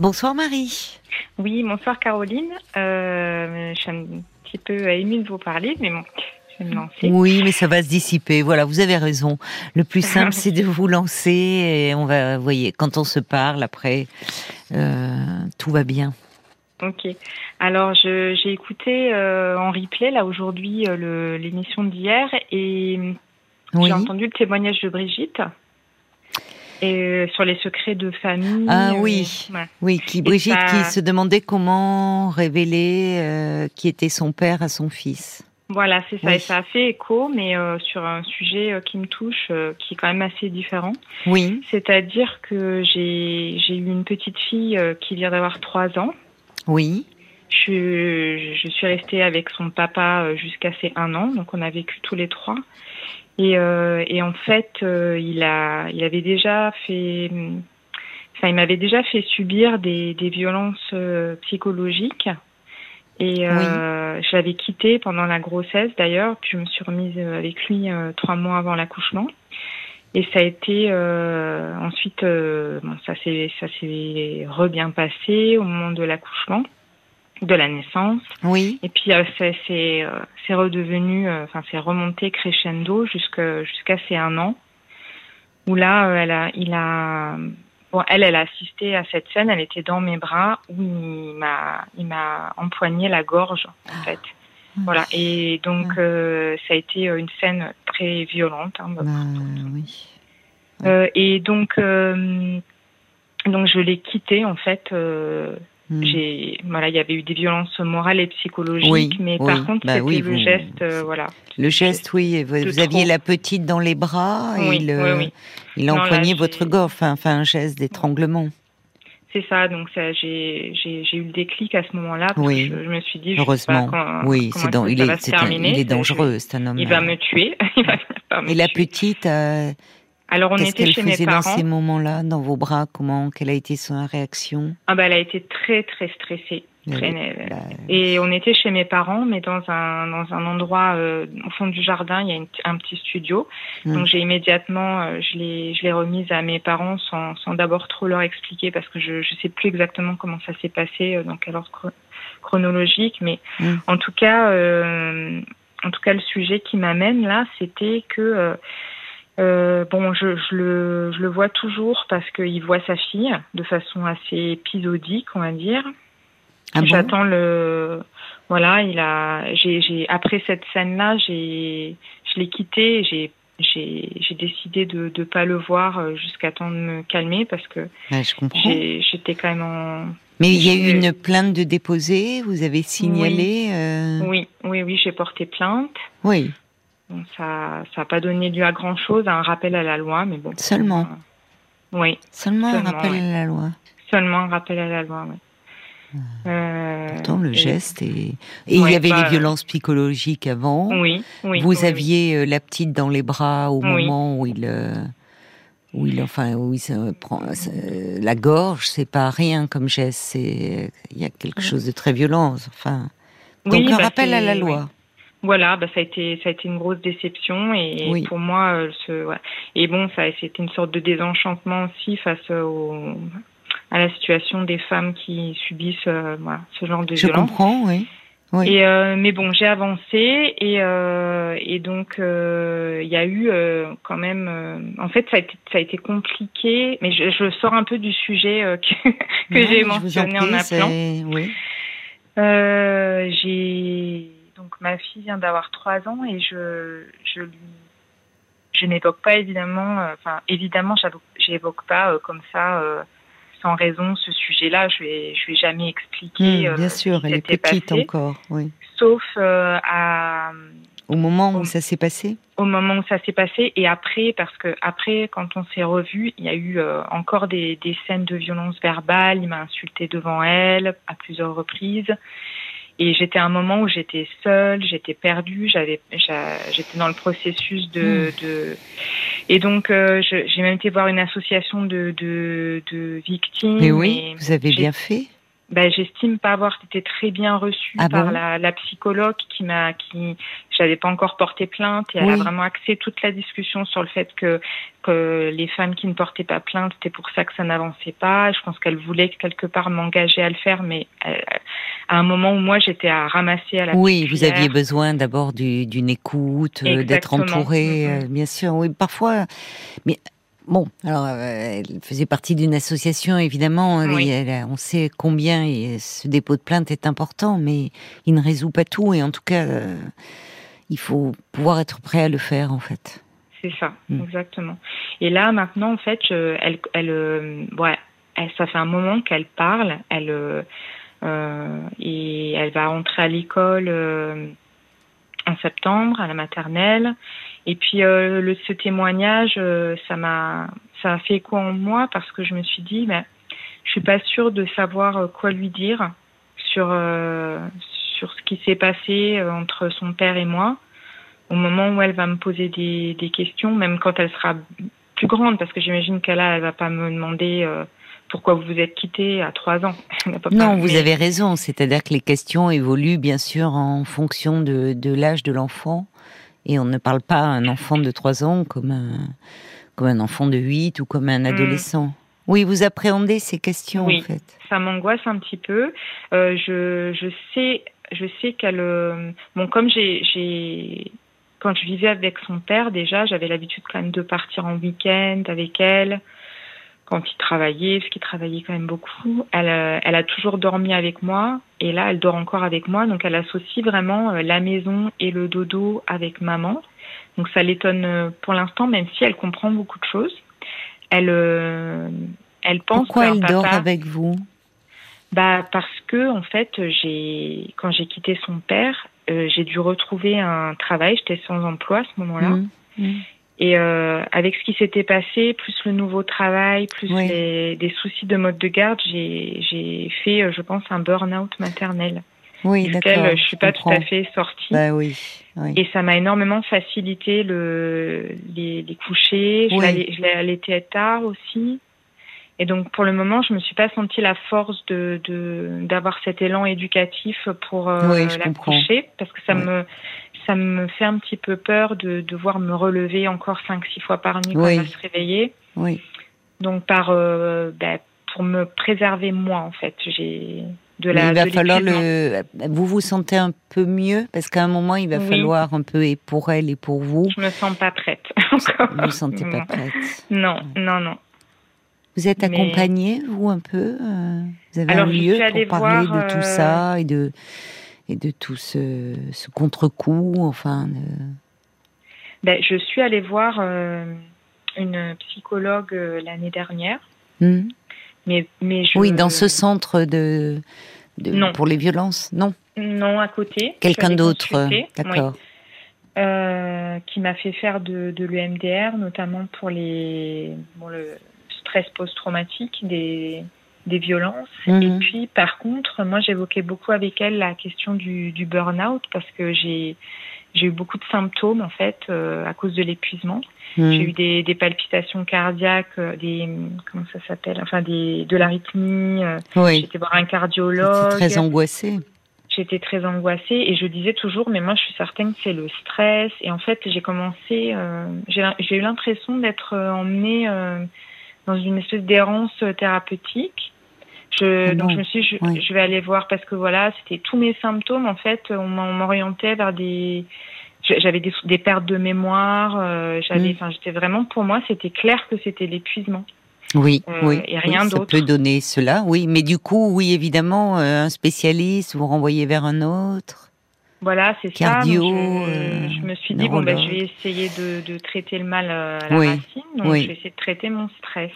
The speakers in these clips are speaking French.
Bonsoir Marie. Oui, bonsoir Caroline. Euh, je suis un petit peu émue de vous parler, mais bon, je vais me lancer. Oui, mais ça va se dissiper. Voilà, vous avez raison. Le plus simple, c'est de vous lancer et on va, vous voyez, quand on se parle après, euh, tout va bien. Ok. Alors, j'ai écouté euh, en replay là aujourd'hui euh, l'émission d'hier et j'ai entendu le témoignage de Brigitte. Et euh, sur les secrets de famille. Ah oui, oui, qui Brigitte qui se demandait comment révéler euh, qui était son père à son fils. Voilà, c'est ça. Et ça a fait écho, mais euh, sur un sujet qui me touche, qui est quand même assez différent. Oui. C'est-à-dire que j'ai eu une petite fille qui vient d'avoir trois ans. Oui. Je, je suis restée avec son papa jusqu'à ses un an, donc on a vécu tous les trois. Et, euh, et en fait, euh, il a, il avait déjà fait, enfin, il m'avait déjà fait subir des, des violences euh, psychologiques. Et euh, je l'avais quitté pendant la grossesse d'ailleurs, puis je me suis remise avec lui trois mois avant l'accouchement. Et ça a été ensuite, bon, ça s'est ça s'est re bien passé au moment de l'accouchement de la naissance. Oui. Et puis euh, c'est c'est euh, c'est redevenu, euh, enfin c'est remonté crescendo jusqu'à jusqu'à ses un an, où là elle a il a bon elle elle a assisté à cette scène, elle était dans mes bras où il m'a il m'a empoigné la gorge en fait. Ah. Voilà et donc ah. ça a été une scène très violente. Hein, bah, oui. et donc donc je l'ai quitté en fait J'ai, voilà, il y avait eu des violences morales et psychologiques, mais par contre, bah c'était le geste, euh, voilà. Le geste, oui. Vous, aviez la petite dans les bras et il, euh, il a empoigné votre gorge, enfin, un geste d'étranglement. C'est ça, donc ça, j'ai, eu le déclic à ce moment-là. Oui. Je, me suis dit, heureusement. oui, c'est il, est, il est dangereux, c'est un homme. Il va me tuer. il va et la petite, euh, alors on était chez mes parents. dans ces moments-là, dans vos bras? Comment Quelle a été sa réaction? Ah bah elle a été très très stressée. Et on était chez mes parents, mais dans un dans un endroit euh, au fond du jardin, il y a un petit studio. Hum. Donc j'ai immédiatement, euh, je l'ai je l'ai remise à mes parents sans sans d'abord trop leur expliquer parce que je je sais plus exactement comment ça s'est passé, euh, dans quel ordre chronologique, mais hum. en tout cas en tout cas le sujet qui m'amène là, c'était que euh, bon, je, je, le, je le vois toujours parce qu'il voit sa fille de façon assez épisodique, on va dire. Ah J'attends le. Voilà, il a. J'ai, j'ai après cette scène-là, j'ai, je l'ai quitté. J'ai, j'ai, j'ai décidé de ne pas le voir euh, jusqu'à temps de me calmer parce que. je comprends. j'étais quand même en. Mais il y a eu une plainte de déposer. Vous avez signalé. Oui, euh... oui, oui, oui j'ai porté plainte. Oui ça n'a pas donné lieu à grand chose, à un rappel à la loi, mais bon. Seulement. Euh, oui. Seulement, un rappel à la loi. Seulement un rappel à la loi, oui. Ah. Euh, Pourtant, le geste et, et il y avait les violences psychologiques avant. Oui, oui. Vous aviez euh, la petite dans les bras au moment où il, où il, enfin, où il se prend la gorge. C'est pas rien comme geste. C'est il y a quelque chose de très violent. Enfin, donc un bah, rappel à la loi. Voilà, bah ça a été ça a été une grosse déception et pour moi euh, ce et bon ça c'était une sorte de désenchantement aussi face au à la situation des femmes qui subissent euh, voilà, ce genre de Je comprends, oui. oui. Et euh, mais bon, j'ai avancé et euh, et donc il y a eu quand même en fait ça a été ça a été compliqué, mais je, je sors un peu du sujet que que j'ai mentionné en, en appelant. Oui. j'ai donc ma fille vient d'avoir trois ans et je, je lui je n'évoque pas évidemment, euh, enfin évidemment, j'évoque pas euh, comme ça euh, sans raison ce sujet-là. Je vais, je vais jamais expliquer. Mmh, bien sûr, elle est petite encore, oui. Sauf à au moment où ça s'est passé? Au moment où ça s'est passé et après, parce que après, quand on s'est revus, il y a eu encore des, des scènes de violence verbale. Il m'a insulté devant elle à plusieurs reprises. Et j'étais à un moment où j'étais seule, j'étais perdue, j'avais, j'étais dans le processus de, hmm. de... et donc euh, j'ai même été voir une association de, de, de victimes. Mais oui, vous avez bien fait. ben, j'estime pas avoir été très bien reçue ah par la, la, psychologue qui m'a qui j'avais pas encore porté plainte et elle a vraiment axé toute la discussion sur le fait que que les femmes qui ne portaient pas plainte c'était pour ça que ça n'avançait pas je pense qu'elle voulait quelque part m'engager à le faire mais euh, à un moment où moi j'étais à ramasser à la oui vous aviez besoin d'abord d'une écoute euh, d'être entourée mm-hmm. euh, bien sûr oui parfois mais Bon, alors euh, elle faisait partie d'une association, évidemment. on sait combien ce dépôt de plainte est important, mais il ne résout pas tout. Et en tout cas, euh, il faut pouvoir être prêt à le faire, en fait. C'est ça, mm. exactement. Et là, maintenant, en fait, elle, elle, euh, ouais, ça fait un moment qu'elle parle. Elle et elle va rentrer à l'école en septembre, à la maternelle. Et puis euh, le, ce témoignage, euh, ça m'a ça a fait écho en moi parce que je me suis dit, ben, je suis pas sûre de savoir euh, quoi lui dire sur sur ce qui s'est passé entre son père et moi au moment où elle va me poser des, des questions, même quand elle sera plus grande, parce que j'imagine qu'elle elle va pas me demander pourquoi vous vous êtes quitté à trois ans. non, vous avez raison. C'est-à-dire que les questions évoluent bien sûr en fonction de, de l'âge de l'enfant. Et on ne parle pas à un enfant de 3 ans comme un, comme un enfant de 8 ou comme un mm. adolescent. Oui, vous appréhendez ces questions oui, en fait. Ça m'angoisse un petit peu. Euh, je, je sais, je sais qu'elle. Euh, bon, comme j'ai, j'ai, quand je vivais avec son père déjà, j'avais l'habitude quand même de partir en week-end avec elle quand il travaillait, parce qu'il travaillait quand même beaucoup. Elle, euh, elle a toujours dormi avec moi et là, elle dort encore avec moi. Donc, elle associe vraiment euh, la maison et le dodo avec maman. Donc, ça l'étonne euh, pour l'instant, même si elle comprend beaucoup de choses. Elle, elle pense. Pourquoi elle dort avec vous? Bah, parce que en fait, j'ai quand j'ai quitté son père, j'ai dû retrouver un travail. J'étais sans emploi à ce moment-là. Mmh. Mmh. Et euh, avec ce qui s'était passé, plus le nouveau travail, plus les, des soucis de mode de garde, j'ai fait, euh, je pense, un burn-out maternel. Oui, d'accord. Je suis pas tout à fait sortie. Bah oui, Et ça m'a énormément facilité le, les, les couchers. Je l'ai allaité tard aussi. Et donc pour le moment, je me suis pas sentie la force de d'avoir cet élan éducatif pour euh, la coucher parce que ça me ça me fait un petit peu peur de devoir me relever encore 5-6 fois par nuit quand elle va se réveiller. Oui. Donc par euh, bah, pour me préserver moi en fait, j'ai de la. il va falloir le. Vous vous sentez un peu mieux? Parce qu'à un moment il va falloir un peu et pour elle et pour vous. Je me sens pas prête encore. Vous vous sentez pas prête. Non, non, non. Vous êtes accompagnée, vous, un peu euh, Vous avez un lieu pour parler de tout euh, ça et de et de tout ce, ce contre-coup, enfin. Ben, je suis allée voir euh, une psychologue euh, l'année dernière. Hmm. Mais, mais Oui, dans ce centre de, de pour les violences, non Non, à côté. Quelqu'un d'autre, d'accord. Euh, qui m'a fait faire de, de l'EMDR, notamment pour les, bon, le stress post-traumatique des, des violences. Mhm. Et puis, par contre, moi, j'évoquais beaucoup avec elle la question du, du burn-out parce que j'ai j'ai eu beaucoup de symptômes en fait euh, à cause de l'épuisement. Mhm. J'ai eu des, des, palpitations cardiaques, euh, des comment ça s'appelle, enfin des de l'arythmie. Euh, oui. J'étais voir un cardiologue. très angoissée. J'étais très angoissée et je disais toujours, mais moi je suis certaine que c'est le stress. Et en fait, j'ai commencé, j'ai eu l'impression d'être emmenée dans une espèce d'errance thérapeutique je, ah donc je me suis dit, je, je, vais aller voir parce que voilà, c'était tous mes symptômes. En fait, on m'orientait vers des, j'avais des, des, pertes de mémoire. Euh, j'avais, mm. enfin, j'étais vraiment pour moi, c'était clair que c'était l'épuisement. Oui, euh, oui. Et rien d'autre. Ça peut donner cela, oui. Mais du coup, oui, évidemment, euh, un spécialiste, vous renvoyez vers un autre. Voilà, c'est ça. Cardio. Je, je, me suis dit bon, ben, je vais essayer de, de traiter le mal à la racine. Donc, je vais essayer de traiter mon stress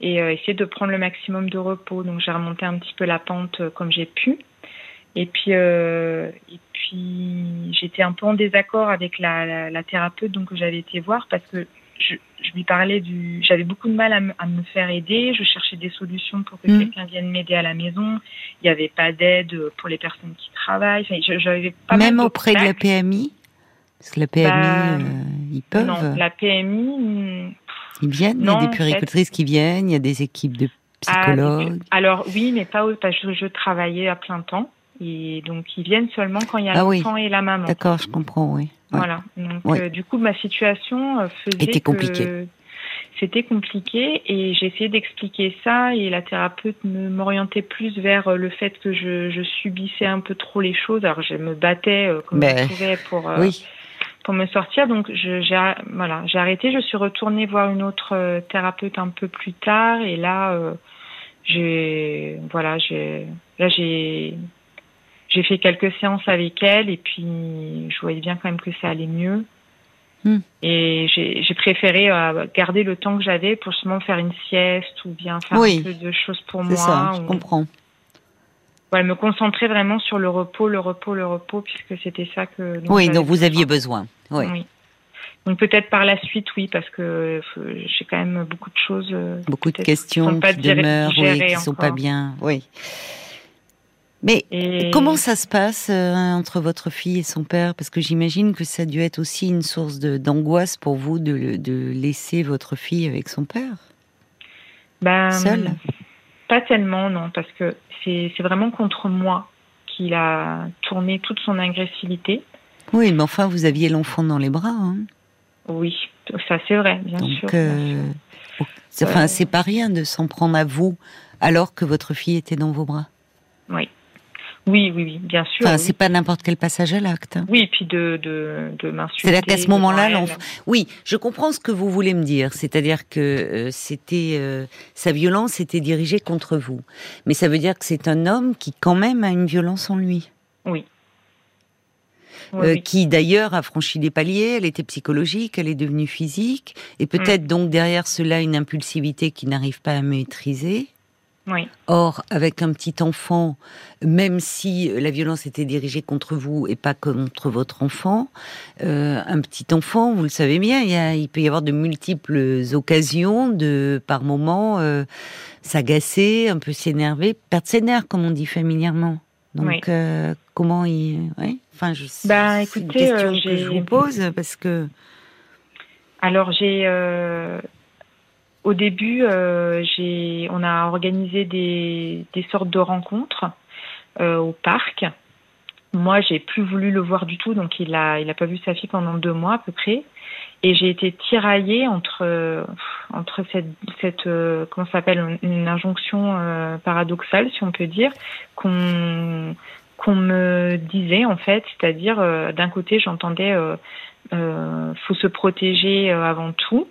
et euh, essayer de prendre le maximum de repos. Donc j'ai remonté un petit peu la pente euh, comme j'ai pu. Et puis, euh, et puis j'étais un peu en désaccord avec la, la, la thérapeute donc que j'avais été voir parce que je, je lui parlais du, j'avais beaucoup de mal à, à, me faire aider. Je cherchais des solutions pour que mmh. quelqu'un vienne m'aider à la maison. Il n'y avait pas d'aide pour les personnes qui travaillent. Enfin, je, pas même auprès de la PMI. Parce que la PMI, bah, euh, ils peuvent. Non, la PMI, ils viennent, il y a des puéricultrices qui viennent, il y a des équipes de ah, psychologue Alors oui, mais pas parce que je travaillais à plein temps. Et donc, ils viennent seulement quand il y a ah l'enfant et la maman. D'accord, je comprends, oui. Voilà. Donc, du coup, ma situation faisait Était compliquée c'était compliqué et j'ai essayé d'expliquer ça et la thérapeute m'orientait plus vers euh, le fait que je, je, subissais un peu trop les choses. Alors je me battais euh, comme je pouvais pour euh, pour me sortir. Donc j'ai voilà j'ai arrêté. Je suis retournée voir une autre thérapeute un peu plus tard et là j'ai voilà j'ai là j'ai j'ai fait quelques séances avec elle et puis je voyais bien quand même que ça allait mieux. Hmm. Et j'ai préféré euh, garder le temps que j'avais pour justement faire une sieste ou bien faire un peu de choses pour moi. Ça, je comprends. Me concentrer vraiment sur le repos, le repos, le repos, puisque c'était ça que. Oui, dont vous aviez besoin. Oui. Donc peut-être par la suite, oui, parce que euh, j'ai quand même beaucoup de choses. Euh, beaucoup de questions qui demeurent, oui, qui sont pas bien. Oui. Mais comment ça se passe euh, entre votre fille et son père? Parce que j'imagine que ça a dû être aussi une source d'angoisse pour vous de, de, laisser votre fille avec son père? Ben, Seul Pas tellement, non, parce que c'est vraiment contre moi qu'il a tourné toute son agressivité. Oui, mais enfin, vous aviez l'enfant dans les bras. Hein oui, ça c'est vrai, bien sûr. Euh, enfin, c'est pas rien de s'en prendre à vous alors que votre fille était dans vos bras. Oui. Oui, oui, oui, bien sûr. Enfin, c'est pas n'importe quel passage à l'acte. Hein. Oui, et puis de, de, de m'insulter. C'est-à-dire qu'à ce moment-là, l'enfant. Oui, je comprends ce que vous voulez me dire. C'est-à-dire que euh, c'était euh, sa violence était dirigée contre vous, mais ça veut dire que c'est un homme qui quand même a une violence en lui. Oui. Euh, qui d'ailleurs a franchi des paliers, elle était psychologique, elle est devenue physique, et peut-être mm. donc derrière cela une impulsivité qui n'arrive pas à maîtriser. Or, avec un petit enfant, même si la violence était dirigée contre vous et pas contre votre enfant, euh, un petit enfant, vous le savez bien, il, peut y avoir de multiples occasions de, par moment, euh, s'agacer, un peu s'énerver, perdre ses nerfs, comme on dit familièrement. Donc, euh, comment il, enfin, je sais. Bah, écoutez, une question que je vous pose parce que. Alors, j'ai au début, euh, on a organisé des, des sortes de rencontres euh, au parc. Moi, j'ai plus voulu le voir du tout, donc il a, il a pas vu sa fille pendant deux mois à peu près. Et j'ai été tiraillée entre entre cette cette euh, comment s'appelle une injonction euh, paradoxale, si on peut dire, qu'on qu'on me disait en fait, c'est-à-dire euh, d'un côté j'entendais euh, faut se protéger avant tout,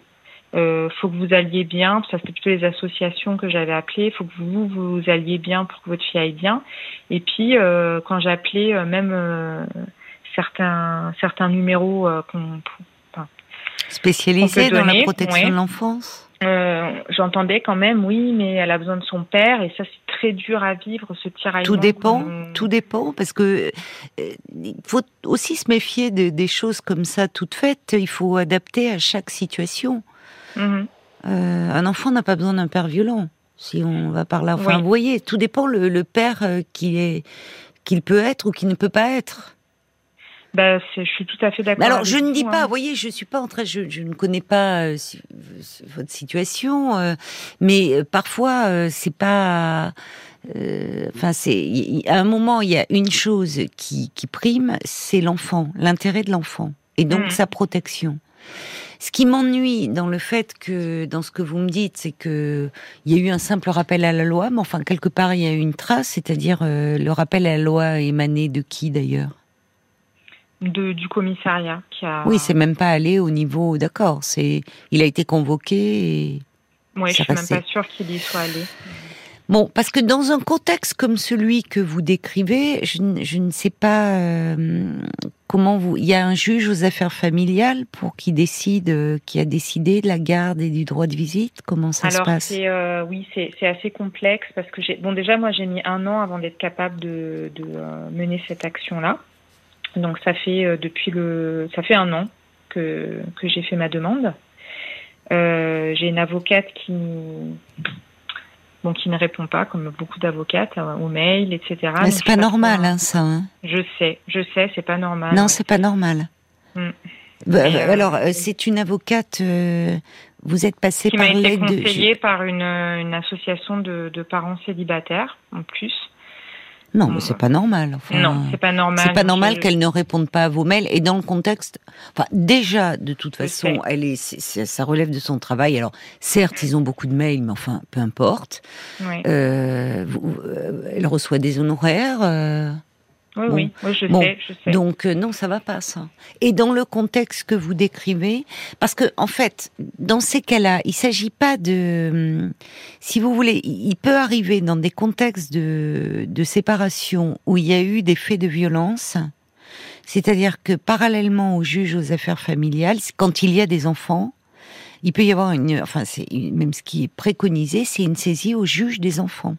euh, faut que vous alliez bien, ça c'était plutôt les associations que j'avais appelées, faut que vous vous alliez bien pour que votre fille aille bien. Et puis euh, quand j'appelais euh, même euh, certains certains numéros qu'on enfin, spécialisés dans la protection de l'enfance? J'entendais quand même, oui, mais elle a besoin de son père et ça c'est très dur à vivre ce tiraillement. Tout dépend, tout dépend parce que il faut aussi se méfier de, des choses comme ça toutes faites. Il faut adapter à chaque situation. Mhm. Euh, un enfant n'a pas besoin d'un père violent. Si on va par là, enfin, vous voyez, tout dépend le, père euh, qu'il est, qu'il peut être ou qu'il ne peut pas être. Ben, je suis tout à fait d'accord. Alors, je ne dis pas, hein. vous voyez, je suis pas en train, je, je ne connais pas euh, votre situation, mais parfois c'est pas. Enfin, c'est à un moment il y a une chose qui, qui prime, c'est l'enfant, l'intérêt de l'enfant, et donc mhm. sa protection. Ce qui m'ennuie dans le fait que, dans ce que vous me dites, c'est que il y a eu un simple rappel à la loi, mais enfin quelque part il y a eu une trace, c'est-à-dire euh, le rappel à la loi émané de qui d'ailleurs? De, du commissariat qui a. Oui, c'est même pas allé au niveau. D'accord, c'est il a été convoqué. Et oui, je suis même pas sûre qu'il y soit allé. Bon, parce que dans un contexte comme celui que vous décrivez, je, ne sais pas euh, comment vous. Il y a un juge aux affaires familiales pour qui décide, euh, qui a décidé de la garde et du droit de visite? Comment ça se passe? Alors, euh, oui, c'est assez complexe parce que j'ai. Bon, déjà, moi, j'ai mis un an avant d'être capable de, de mener cette action-là. Donc, ça fait depuis le, ça fait un an que que j'ai fait ma demande. j'ai une avocate qui bon, qui ne répond pas, comme beaucoup d'avocates, euh, aux mails, etc. Mais c'est pas normal, hein, ça. Hein. Je sais, je sais, c'est pas normal. Non, c'est pas normal. Mm. Bah, euh, alors, euh, c'est une avocate. vous êtes passé par l'aide de... conseillé par une, une association de, de parents célibataires, en plus. Non, mais c'est pas normal. Enfin, non, c'est pas normal. C'est pas normal qu'elle ne réponde pas à vos mails. Et dans le contexte, enfin, déjà, de toute façon, elle est, ça relève de son travail. Alors, certes, ils ont beaucoup de mails, mais enfin, peu importe. Oui. Euh, euh elle reçoit des honoraires. Euh, oui, oui, je, sais, je sais. Donc euh, non, ça va pas ça. Et dans le contexte que vous décrivez, parce que en fait, dans ces cas-là, il s'agit pas de, hum, si vous voulez, il peut arriver dans des contextes de, de séparation où il y a eu des faits de violence, c'est-à-dire que parallèlement au juge aux affaires familiales, quand il y a des enfants, il peut y avoir une, enfin c'est même ce qui est préconisé, c'est une saisie au juge des enfants.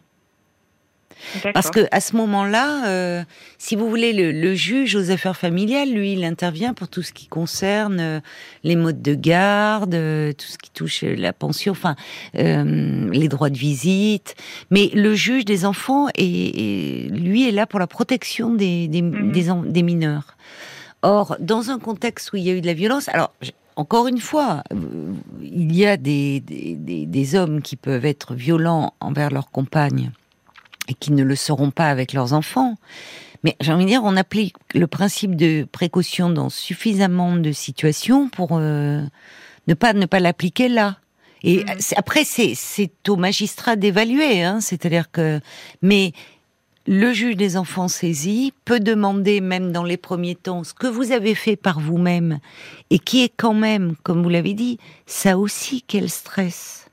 Parce que à ce moment-là, euh, si vous voulez, le, juge aux affaires familiales, lui, il intervient pour tout ce qui concerne euh, les modes de garde, euh, tout ce qui touche la pension, enfin les droits de visite. Mais le juge des enfants, est, lui, est là pour la protection des, des, mhm. des, mineurs. Or, dans un contexte où il y a eu de la violence, alors encore une fois, il y a des, des, des, hommes qui peuvent être violents envers leurs compagnes et qui ne le seront pas avec leurs enfants. Mais j'ai envie de dire, on applique le principe de précaution dans suffisamment de situations pour euh, ne pas ne pas l'appliquer là. Et mmh. après, c'est c'est au magistrat d'évaluer, hein, c'est-à-dire que mais le juge des enfants saisi peut demander, même dans les premiers temps, ce que vous avez fait par vous-même et qui est quand même, comme vous l'avez dit, ça aussi quel stress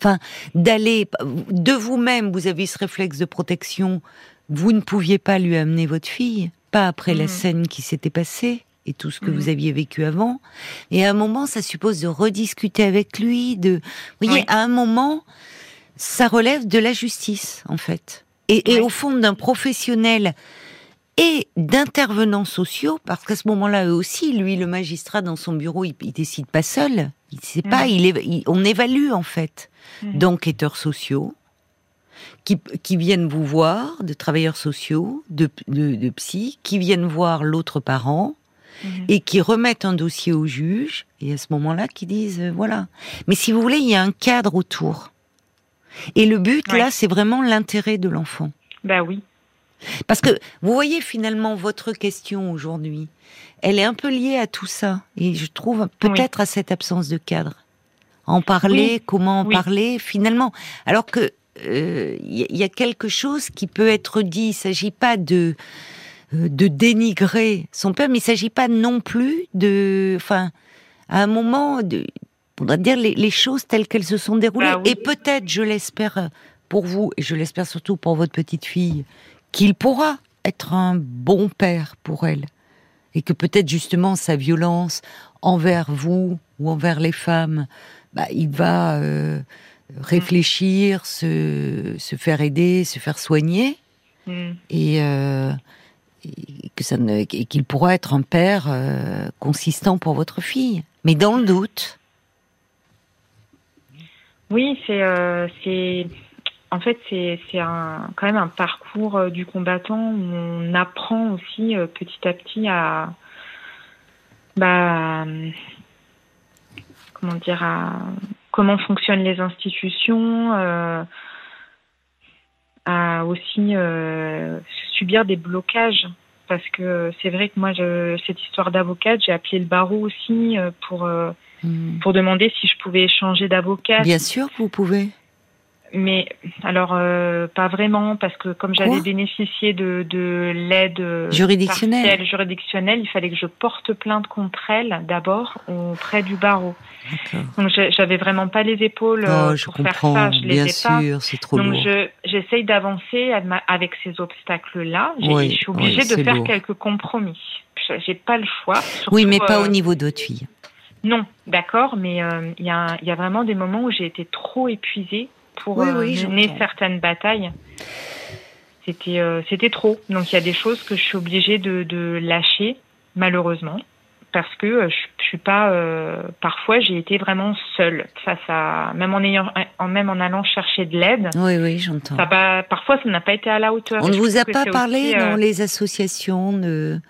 Enfin, d'aller de vous-même, vous avez ce réflexe de protection. Vous ne pouviez pas lui amener votre fille, pas après la mmh. scène qui s'était passée et tout ce que vous mmh. aviez vécu avant. Et à un moment, ça suppose de rediscuter avec lui. De, vous voyez, à un moment, ça relève de la justice, en fait. Et, au fond d'un professionnel et d'intervenants sociaux, parce qu'à ce moment-là, eux aussi, lui, le magistrat dans son bureau, il, il décide pas seul. Il sait pas, mmh. il, on évalue en fait mmh. d'enquêteurs sociaux qui, qui, viennent vous voir, de travailleurs sociaux, de, de, psy, qui viennent voir l'autre parent mmh. et qui remettent un dossier au juge et à ce moment-là qui disent euh, voilà. Mais si vous voulez, il y a un cadre autour. Et le but là, c'est vraiment l'intérêt de l'enfant. Ben oui. Parce que vous voyez finalement votre question aujourd'hui, elle est un peu liée à tout ça. Et je trouve peut-être à cette absence de cadre. En parler, comment en parler, finalement. Alors que il euh, y, a quelque chose qui peut être dit. Il ne s'agit pas de euh, de dénigrer son père, mais il ne s'agit pas non plus de, enfin, à un moment, de, on doit dire les, choses telles qu'elles se sont déroulées. Bah et peut-être, je l'espère pour vous, et je l'espère surtout pour votre petite fille, qu'il pourra être un bon père pour elle et que peut-être justement sa violence envers vous ou envers les femmes, bah, il va euh, réfléchir, se, se, faire aider, se faire soigner, mm. et, euh, que ça ne, qu'il pourra être un père euh, consistant pour votre fille. Mais dans le doute. Oui, c'est en fait, c'est quand même un parcours euh, du combattant où on apprend aussi euh, petit à petit à. Bah, comment dire à, Comment fonctionnent les institutions, euh, à aussi subir des blocages. Parce que c'est vrai que moi, je, cette histoire d'avocate, j'ai appelé le barreau aussi pour, hmm. pour demander si je pouvais changer d'avocat. Bien sûr, vous pouvez. Mais alors euh, pas vraiment parce que comme j'avais bénéficié de, de l'aide euh, juridictionnelle. juridictionnelle, il fallait que je porte plainte contre elle d'abord auprès du barreau. Donc j'avais vraiment pas les épaules euh, oh, pour faire ça, je les bien ai sûr, c'est trop Donc j'essaye d'avancer avec ces obstacles-là. je suis obligée de faire quelques compromis. J'ai pas le choix. oui, mais pas au niveau d'autres filles. Non, d'accord, mais il y, a, y a vraiment des moments où j'ai été trop épuisée pour euh, mener certaines batailles. C'était euh, c'était trop. Donc il y a des choses que je suis obligée de, de lâcher malheureusement parce que euh, je, suis pas parfois j'ai été vraiment seule face à même en ayant en même en allant chercher de l'aide. Oui oui, j'entends. parfois ça n'a pas été à la hauteur. On ne vous a pas parlé dans les associations de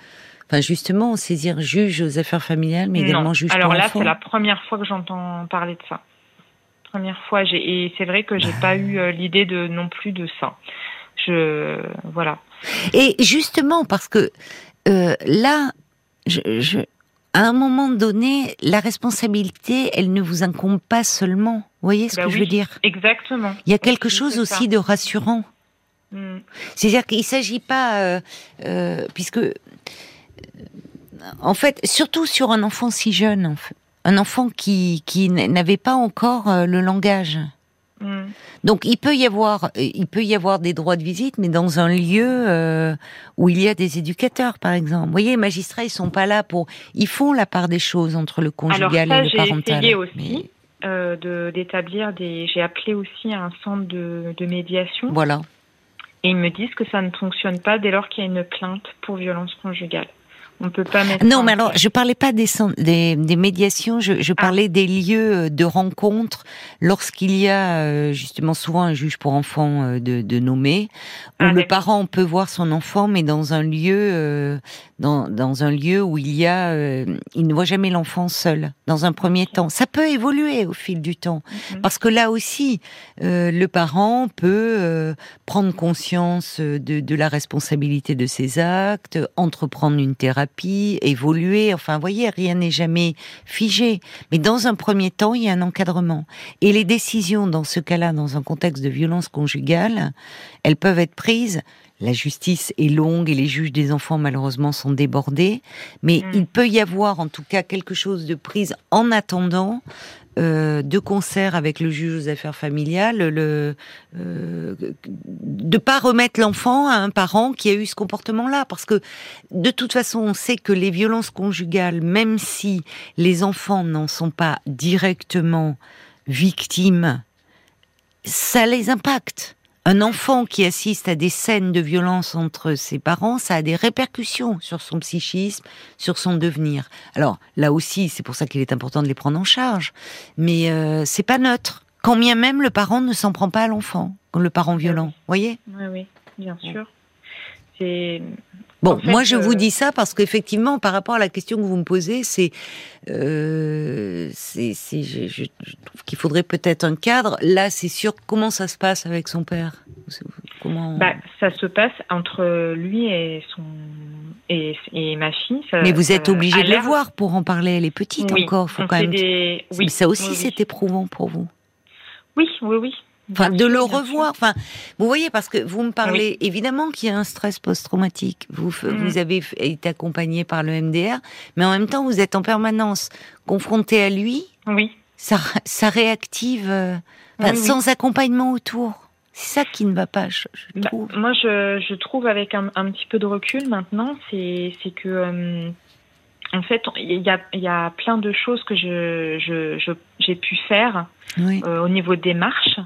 Enfin, justement, saisir juge aux affaires familiales, mais également juge Alors pour là, c'est la première fois que j'entends parler de ça. Première fois, et c'est vrai que j'ai pas eu euh, l'idée de non plus de ça. Je voilà. Et justement, parce que euh, là, je, à un moment donné, la responsabilité, elle ne vous incombe pas seulement. Vous voyez ce bah que je veux dire? Exactement. Il y a quelque chose aussi de rassurant. Hmm. C'est-à-dire qu'il ne s'agit pas, euh, euh, puisque, en fait, surtout sur un enfant si jeune, un enfant qui, qui n'avait pas encore euh, le langage. Hmm. Donc il peut y avoir, il peut y avoir des droits de visite, mais dans un lieu où il y a des éducateurs, par exemple. Vous voyez, les magistrats, ils sont pas là pour, ils font la part des choses entre le conjugal et le parental. Essayé aussi. d'établir des j'ai appelé aussi un centre de, de médiation voilà et ils me disent que ça ne fonctionne pas dès lors qu'il y a une plainte pour violence conjugale. On peut pas mettre. Non, mais alors je parlais pas des, des, médiations, je, je ah. parlais des lieux euh, de rencontre lorsqu'il y a euh, justement souvent un juge pour enfants euh, de, de nommer, où ah, le parent peut voir son enfant, mais dans un lieu, dans, dans un lieu où il y a, il ne voit jamais l'enfant seul. Dans un premier temps, ça peut évoluer au fil du temps, mhm. parce que là aussi, le parent peut prendre conscience de, de la responsabilité de ses actes, entreprendre une thérapie évoluer. Enfin, vous voyez, rien n'est jamais figé. Mais dans un premier temps, il y a un encadrement. Et les décisions, dans ce cas-là, dans un contexte de violence conjugale, elles peuvent être prises la justice est longue et les juges des enfants malheureusement sont débordés, mais mm. il peut y avoir en tout cas quelque chose de prise en attendant euh, de concert avec le juge aux affaires familiales, le, euh, de pas remettre l'enfant à un parent qui a eu ce comportement-là, parce que de toute façon, on sait que les violences conjugales, même si les enfants n'en sont pas directement victimes, ça les impacte un enfant qui assiste à des scènes de violence entre ses parents, ça a des répercussions sur son psychisme, sur son devenir. Alors là aussi, c'est pour ça qu'il est important de les prendre en charge. Mais euh, c'est pas neutre. Quand bien même le parent ne s'en prend pas à l'enfant, le parent violent. Voyez? Oui, oui, bien sûr. C'est Bon, moi je vous euh, dis ça parce qu'effectivement, par rapport à la question que vous me posez, c'est, euh, c'est, je, je, trouve qu'il faudrait peut-être un cadre. Là, c'est sûr. Comment ça se passe avec son père? Comment bah, ça se passe entre lui et son et, et ma fille. Mais vous êtes obligé de le voir pour en parler. Elle est petite encore. Faut quand même. Oui, ça aussi, c'est éprouvant pour vous. Oui, oui, oui. Enfin, de le revoir. Enfin, vous voyez, parce que vous me parlez évidemment qu'il y a un stress post-traumatique. Vous, mm. vous avez été accompagné par le MDR, mais en même temps, vous êtes en permanence confronté à lui. Oui. Ça, ça réactive, euh, sans accompagnement autour. C'est ça qui ne va pas, je, bah, trouve. moi, je, je, trouve avec un, un, petit peu de recul maintenant, c'est que euh, en fait, il y a, y a, plein de choses que je, je, j'ai pu faire euh, au niveau des marches,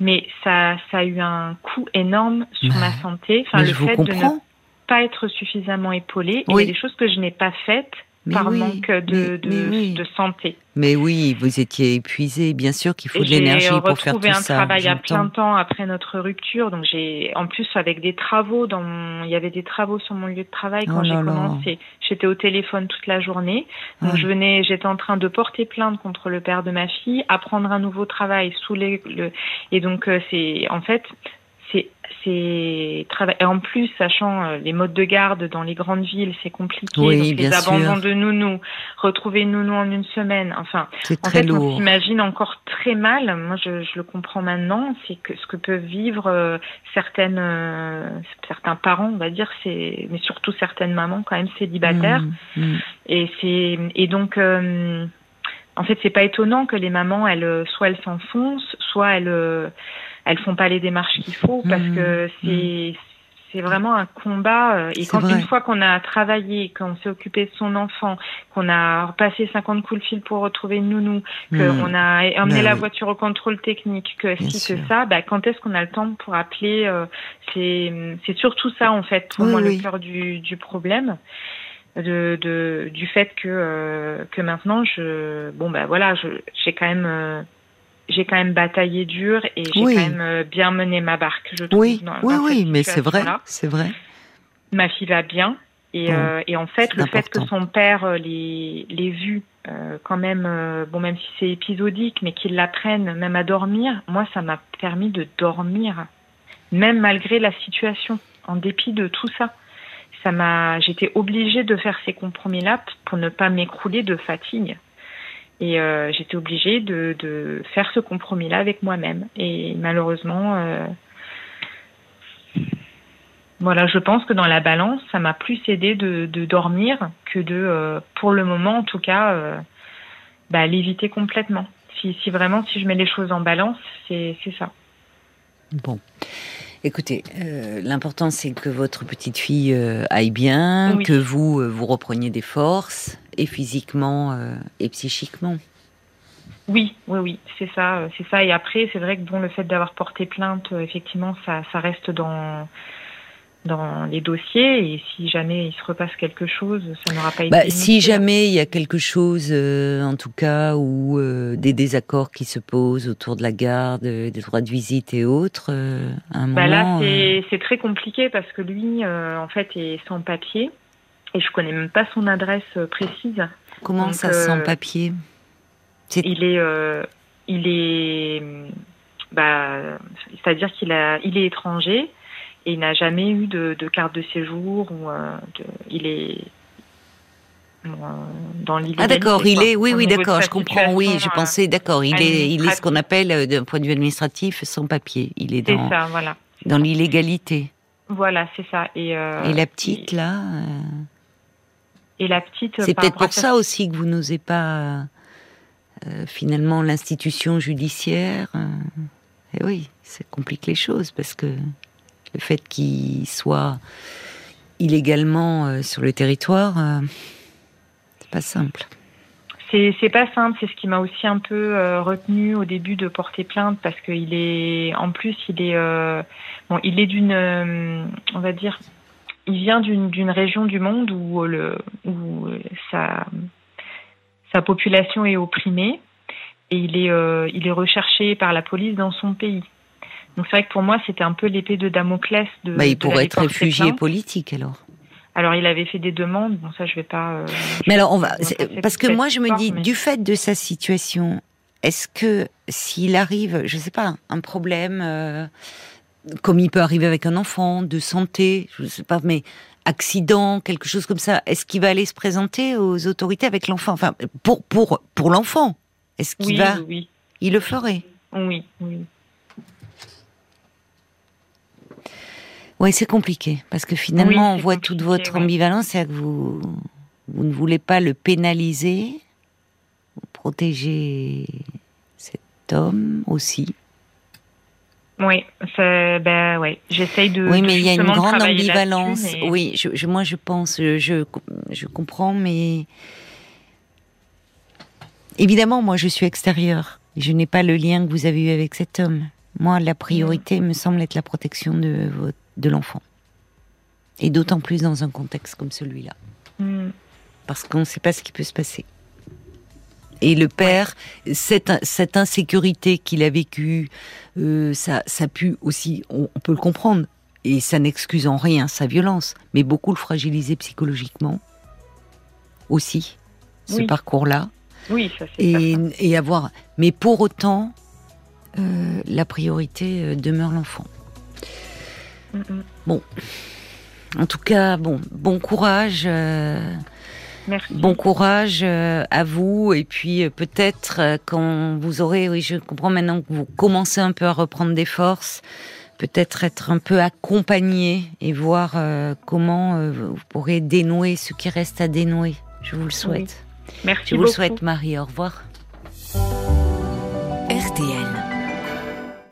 mais ça, ça a eu un coût énorme sur ma santé. Enfin, le fait de ne pas être suffisamment épaulée, il y a des choses que je n'ai pas faites par manque de, de, de, santé. Mais oui, vous étiez épuisé. Bien sûr qu'il faut de l'énergie pour faire tout ça. J'ai retrouvé un travail à plein temps après notre rupture. Donc j'ai, en plus avec des travaux, dans mon... il y avait des travaux sur mon lieu de travail quand oh j'ai commencé. J'étais au téléphone toute la journée. Donc je venais, j'étais en train de porter plainte contre le père de ma fille, apprendre un nouveau travail sous les, le, et donc euh, c'est, en fait, c'est c'est et en plus sachant euh, les modes de garde dans les grandes villes c'est compliqué. Oui, donc les abandons de nounous retrouver nounou en une semaine. Enfin en fait lourd. on s'imagine encore très mal. Moi je, je le comprends maintenant. C'est que ce que peuvent vivre euh, certaines euh, certains parents on va dire c'est mais surtout certaines mamans quand même célibataires. Mmh, mmh. et c'est et donc en fait c'est pas étonnant que les mamans elles soit elles s'enfoncent soit elles elles font pas les démarches qu'il faut parce mmh. que c'est mmh. c'est vraiment un combat. Euh, et quand une fois qu'on a travaillé, qu'on s'est occupé de son enfant, qu'on a repassé 50 coups de fil pour retrouver une nounou, qu'on mmh. a emmené bah la voiture au contrôle technique, que si que ça, bah, quand est-ce qu'on a le temps pour appeler euh, C'est c'est surtout ça en fait pour moi le cœur du, du problème. De, de, du fait que euh, que maintenant je bon bah voilà j'ai quand même j'ai quand même bataillé dur et j'ai quand même euh, bien mené ma barque, je trouve. Oui, oui, oui, mais c'est vrai, c'est vrai. Ma fille va bien Et, et en fait, le fait que son père les les vu quand même, bon même si c'est épisodique, mais qu'il l'apprenne même à dormir, moi ça m'a permis de dormir, même malgré la situation, en dépit de tout ça ça m'a, j'étais obligée de faire ces compromis-là pour ne pas m'écrouler de fatigue. Et euh, j'étais obligée de, de, faire ce compromis-là avec moi-même. Et malheureusement, euh, voilà, je pense que dans la balance, ça m'a plus aidé de, de, dormir que de, euh, pour le moment en tout cas, bah, l'éviter complètement. Si, si vraiment, si je mets les choses en balance, c'est ça. Bon. Écoutez, euh, l'important c'est que votre petite fille euh, aille bien, que vous euh, vous repreniez des forces, et physiquement et psychiquement. Oui, oui, oui, c'est ça, c'est ça. Et après, c'est vrai que bon, le fait d'avoir porté plainte, effectivement, ça, ça reste dans dans les dossiers et si jamais il se repasse quelque chose, ça n'aura pas bah, été. Si jamais il y a quelque chose, euh, en tout cas, ou euh, des désaccords qui se posent autour de la garde, euh, des droits de visite et autres, un bah Là, c'est très compliqué parce que lui, en fait, est sans papier et je connais même pas son adresse précise. Comment ça, sans papier? Il est, il est, bah, c'est-à-dire qu'il a, il est étranger et il n'a jamais eu de, carte de séjour ou euh, il est euh, dans l'illégalité. Ah d'accord, il est, oui, oui, d'accord, je comprends, oui, je pensais, d'accord, il est, il est ce qu'on appelle, euh, d'un point de vue administratif, sans papier. Il est dans, ça, voilà. dans l'illégalité. Voilà, c'est ça. Et, et la petite, là Et la petite... C'est peut-être pour ça aussi que vous n'osez pas, finalement, l'institution judiciaire. et oui, ça complique les choses, parce que le fait qu'il soit illégalement euh, sur le territoire, euh, c'est pas simple. C'est pas simple, c'est ce qui m'a aussi un peu euh, retenu au début de porter plainte parce qu'il est, en plus, il est, bon, il est d'une, on va dire, il vient d'une région du monde où le, où sa, sa population est opprimée et il est, il est recherché par la police dans son pays. Donc c'est vrai que pour moi, c'était un peu l'épée de Damoclès de. Bah, il pourrait être réfugié politique alors. Alors il avait fait des demandes, bon ça je vais pas. Euh, mais alors on va, parce que moi je me dis, du fait de sa situation, est-ce que s'il arrive, je sais pas, un problème, euh, comme il peut arriver avec un enfant, de santé, je sais pas, mais accident, quelque chose comme ça, est-ce qu'il va aller se présenter aux autorités avec l'enfant, enfin pour pour pour l'enfant, est-ce qu'il va, oui. il le ferait Oui, oui. Oui, c'est compliqué parce que finalement, on voit toute votre ambivalence, c'est que vous vous ne voulez pas le pénaliser, vous protégez cet homme aussi. Oui, ben ouais, j'essaye de. Oui, mais il y a une grande ambivalence. Oui, je, moi je pense, je, je comprends, mais évidemment, moi je suis extérieure. Je n'ai pas le lien que vous avez eu avec cet homme. Moi, la priorité me semble être la protection de de l'enfant. Et d'autant plus dans un contexte comme celui-là. Mm. Parce qu'on ne sait pas ce qui peut se passer. Et le père, cette, cette insécurité qu'il a vécue, euh, ça, ça pu aussi, on, peut le comprendre, et ça n'excuse en rien sa violence, mais beaucoup le fragiliser psychologiquement aussi, ce parcours-là. Oui, ça et, et avoir. Mais pour autant, euh, la priorité euh, demeure l'enfant. Bon. En tout cas, bon, bon courage. Euh, Merci. Bon courage euh, à vous et puis euh, peut-être quand vous aurez, oui, je comprends maintenant que vous commencez un peu à reprendre des forces, peut-être être un peu accompagné et voir comment vous pourrez dénouer ce qui reste à dénouer. Je vous le souhaite. Merci Je vous le souhaite, Marie. Au revoir. RTL.